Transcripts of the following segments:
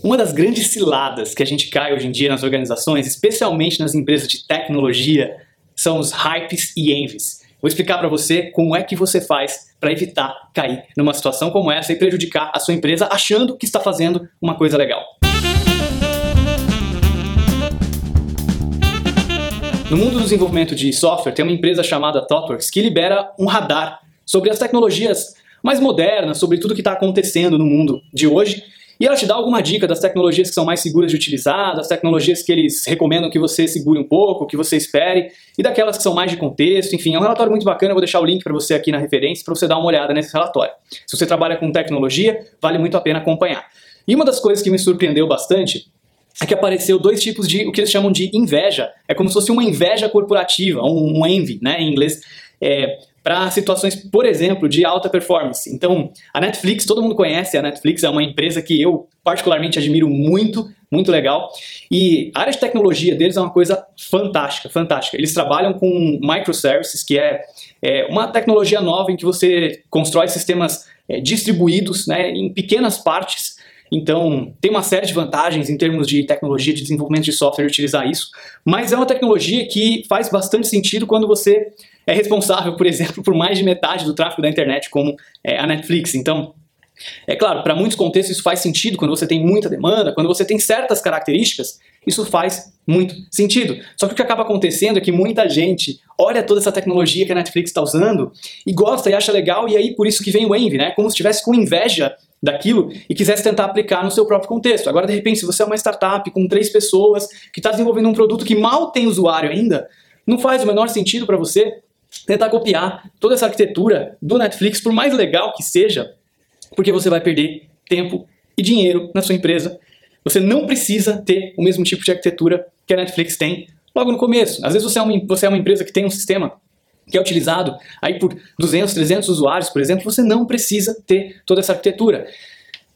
Uma das grandes ciladas que a gente cai hoje em dia nas organizações, especialmente nas empresas de tecnologia, são os hypes e envies. Vou explicar para você como é que você faz para evitar cair numa situação como essa e prejudicar a sua empresa achando que está fazendo uma coisa legal. No mundo do desenvolvimento de software, tem uma empresa chamada ThoughtWorks que libera um radar sobre as tecnologias mais modernas, sobre tudo que está acontecendo no mundo de hoje e ela te dá alguma dica das tecnologias que são mais seguras de utilizar, das tecnologias que eles recomendam que você segure um pouco, que você espere, e daquelas que são mais de contexto. Enfim, é um relatório muito bacana. Eu vou deixar o link para você aqui na referência para você dar uma olhada nesse relatório. Se você trabalha com tecnologia, vale muito a pena acompanhar. E uma das coisas que me surpreendeu bastante é que apareceu dois tipos de o que eles chamam de inveja. É como se fosse uma inveja corporativa, um, envy, né, em inglês. É, para situações, por exemplo, de alta performance. Então, a Netflix, todo mundo conhece, a Netflix é uma empresa que eu particularmente admiro muito, muito legal. E a área de tecnologia deles é uma coisa fantástica, fantástica. Eles trabalham com microservices, que é, é uma tecnologia nova em que você constrói sistemas é, distribuídos né, em pequenas partes então, tem uma série de vantagens em termos de tecnologia de desenvolvimento de software utilizar isso, mas é uma tecnologia que faz bastante sentido quando você é responsável, por exemplo, por mais de metade do tráfego da internet, como é, a Netflix. Então, é claro, para muitos contextos isso faz sentido quando você tem muita demanda, quando você tem certas características, isso faz muito sentido. Só que o que acaba acontecendo é que muita gente olha toda essa tecnologia que a Netflix está usando e gosta e acha legal, e aí por isso que vem o envy, né? Como se estivesse com inveja daquilo e quisesse tentar aplicar no seu próprio contexto. Agora, de repente, se você é uma startup com três pessoas que está desenvolvendo um produto que mal tem usuário ainda, não faz o menor sentido para você tentar copiar toda essa arquitetura do Netflix, por mais legal que seja, porque você vai perder tempo e dinheiro na sua empresa. Você não precisa ter o mesmo tipo de arquitetura que a Netflix tem logo no começo. Às vezes você é uma, você é uma empresa que tem um sistema que é utilizado aí por 200, 300 usuários, por exemplo, você não precisa ter toda essa arquitetura.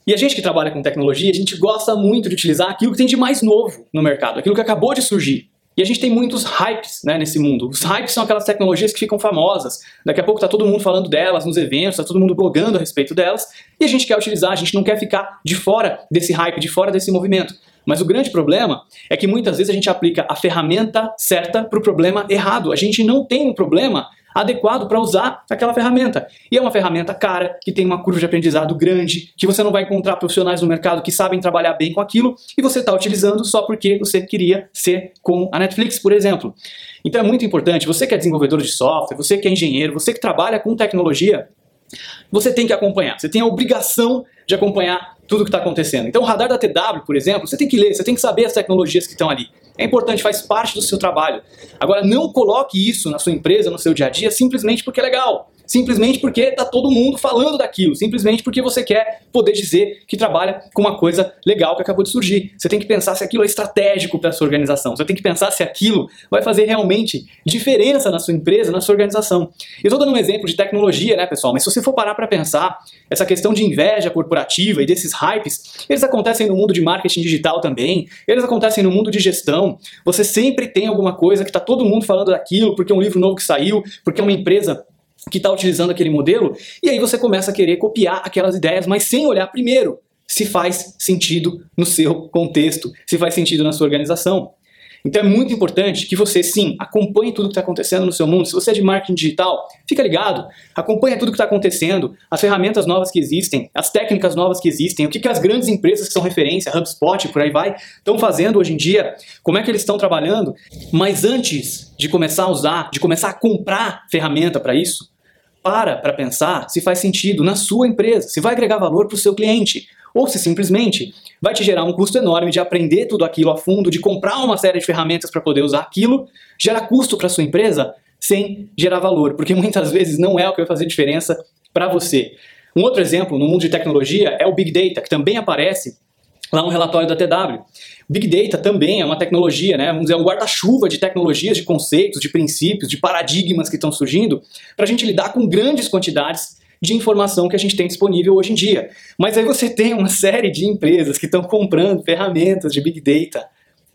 E a gente que trabalha com tecnologia, a gente gosta muito de utilizar aquilo que tem de mais novo no mercado, aquilo que acabou de surgir. E a gente tem muitos hypes né, nesse mundo. Os hypes são aquelas tecnologias que ficam famosas. Daqui a pouco está todo mundo falando delas nos eventos, está todo mundo blogando a respeito delas. E a gente quer utilizar, a gente não quer ficar de fora desse hype, de fora desse movimento. Mas o grande problema é que muitas vezes a gente aplica a ferramenta certa para o problema errado. A gente não tem um problema adequado para usar aquela ferramenta. E é uma ferramenta cara, que tem uma curva de aprendizado grande, que você não vai encontrar profissionais no mercado que sabem trabalhar bem com aquilo, e você está utilizando só porque você queria ser com a Netflix, por exemplo. Então é muito importante, você que é desenvolvedor de software, você que é engenheiro, você que trabalha com tecnologia, você tem que acompanhar, você tem a obrigação de acompanhar tudo o que está acontecendo. Então, o radar da TW, por exemplo, você tem que ler, você tem que saber as tecnologias que estão ali. É importante, faz parte do seu trabalho. Agora, não coloque isso na sua empresa, no seu dia a dia, simplesmente porque é legal simplesmente porque está todo mundo falando daquilo, simplesmente porque você quer poder dizer que trabalha com uma coisa legal que acabou de surgir. Você tem que pensar se aquilo é estratégico para sua organização, você tem que pensar se aquilo vai fazer realmente diferença na sua empresa, na sua organização. Eu estou dando um exemplo de tecnologia, né, pessoal, mas se você for parar para pensar, essa questão de inveja corporativa e desses hypes, eles acontecem no mundo de marketing digital também, eles acontecem no mundo de gestão. Você sempre tem alguma coisa que está todo mundo falando daquilo, porque é um livro novo que saiu, porque é uma empresa que está utilizando aquele modelo, e aí você começa a querer copiar aquelas ideias, mas sem olhar primeiro se faz sentido no seu contexto, se faz sentido na sua organização. Então é muito importante que você, sim, acompanhe tudo que está acontecendo no seu mundo. Se você é de marketing digital, fica ligado, acompanhe tudo que está acontecendo, as ferramentas novas que existem, as técnicas novas que existem, o que, que as grandes empresas que são referência, HubSpot, por aí vai, estão fazendo hoje em dia, como é que eles estão trabalhando. Mas antes de começar a usar, de começar a comprar ferramenta para isso, para para pensar se faz sentido na sua empresa, se vai agregar valor para o seu cliente, ou se simplesmente vai te gerar um custo enorme de aprender tudo aquilo a fundo, de comprar uma série de ferramentas para poder usar aquilo, gera custo para sua empresa sem gerar valor, porque muitas vezes não é o que vai fazer diferença para você. Um outro exemplo no mundo de tecnologia é o Big Data, que também aparece lá no relatório da TW. Big Data também é uma tecnologia, né? vamos dizer, um guarda-chuva de tecnologias, de conceitos, de princípios, de paradigmas que estão surgindo para a gente lidar com grandes quantidades de informação que a gente tem disponível hoje em dia. Mas aí você tem uma série de empresas que estão comprando ferramentas de Big Data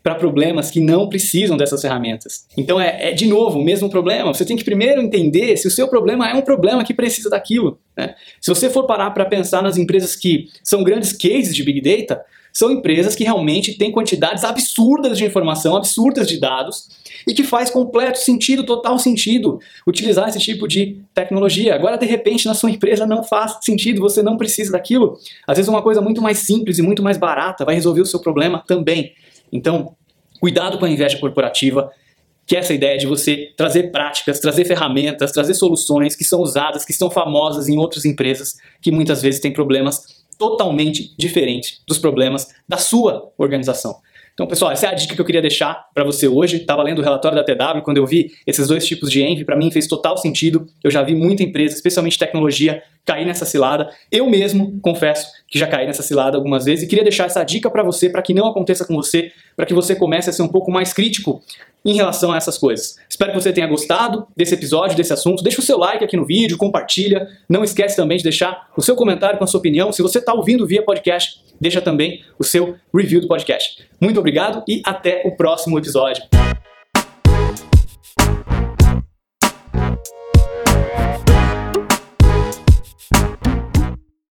para problemas que não precisam dessas ferramentas. Então é, é, de novo o mesmo problema. Você tem que primeiro entender se o seu problema é um problema que precisa daquilo. Né? Se você for parar para pensar nas empresas que são grandes cases de Big Data, são empresas que realmente têm quantidades absurdas de informação, absurdas de dados, e que faz completo sentido, total sentido, utilizar esse tipo de tecnologia. Agora, de repente, na sua empresa não faz sentido, você não precisa daquilo. Às vezes, uma coisa muito mais simples e muito mais barata vai resolver o seu problema também. Então, cuidado com a inveja corporativa, que é essa ideia de você trazer práticas, trazer ferramentas, trazer soluções que são usadas, que são famosas em outras empresas que muitas vezes têm problemas totalmente diferentes dos problemas da sua organização. Então, pessoal, essa é a dica que eu queria deixar para você hoje. Estava lendo o relatório da TW, quando eu vi esses dois tipos de envy, para mim fez total sentido. Eu já vi muita empresa, especialmente tecnologia, cair nessa cilada. Eu mesmo, confesso, que já caí nessa cilada algumas vezes e queria deixar essa dica para você, para que não aconteça com você, para que você comece a ser um pouco mais crítico em relação a essas coisas. Espero que você tenha gostado desse episódio, desse assunto. Deixa o seu like aqui no vídeo, compartilha. Não esquece também de deixar o seu comentário com a sua opinião. Se você está ouvindo via podcast, deixa também o seu review do podcast. Muito obrigado e até o próximo episódio.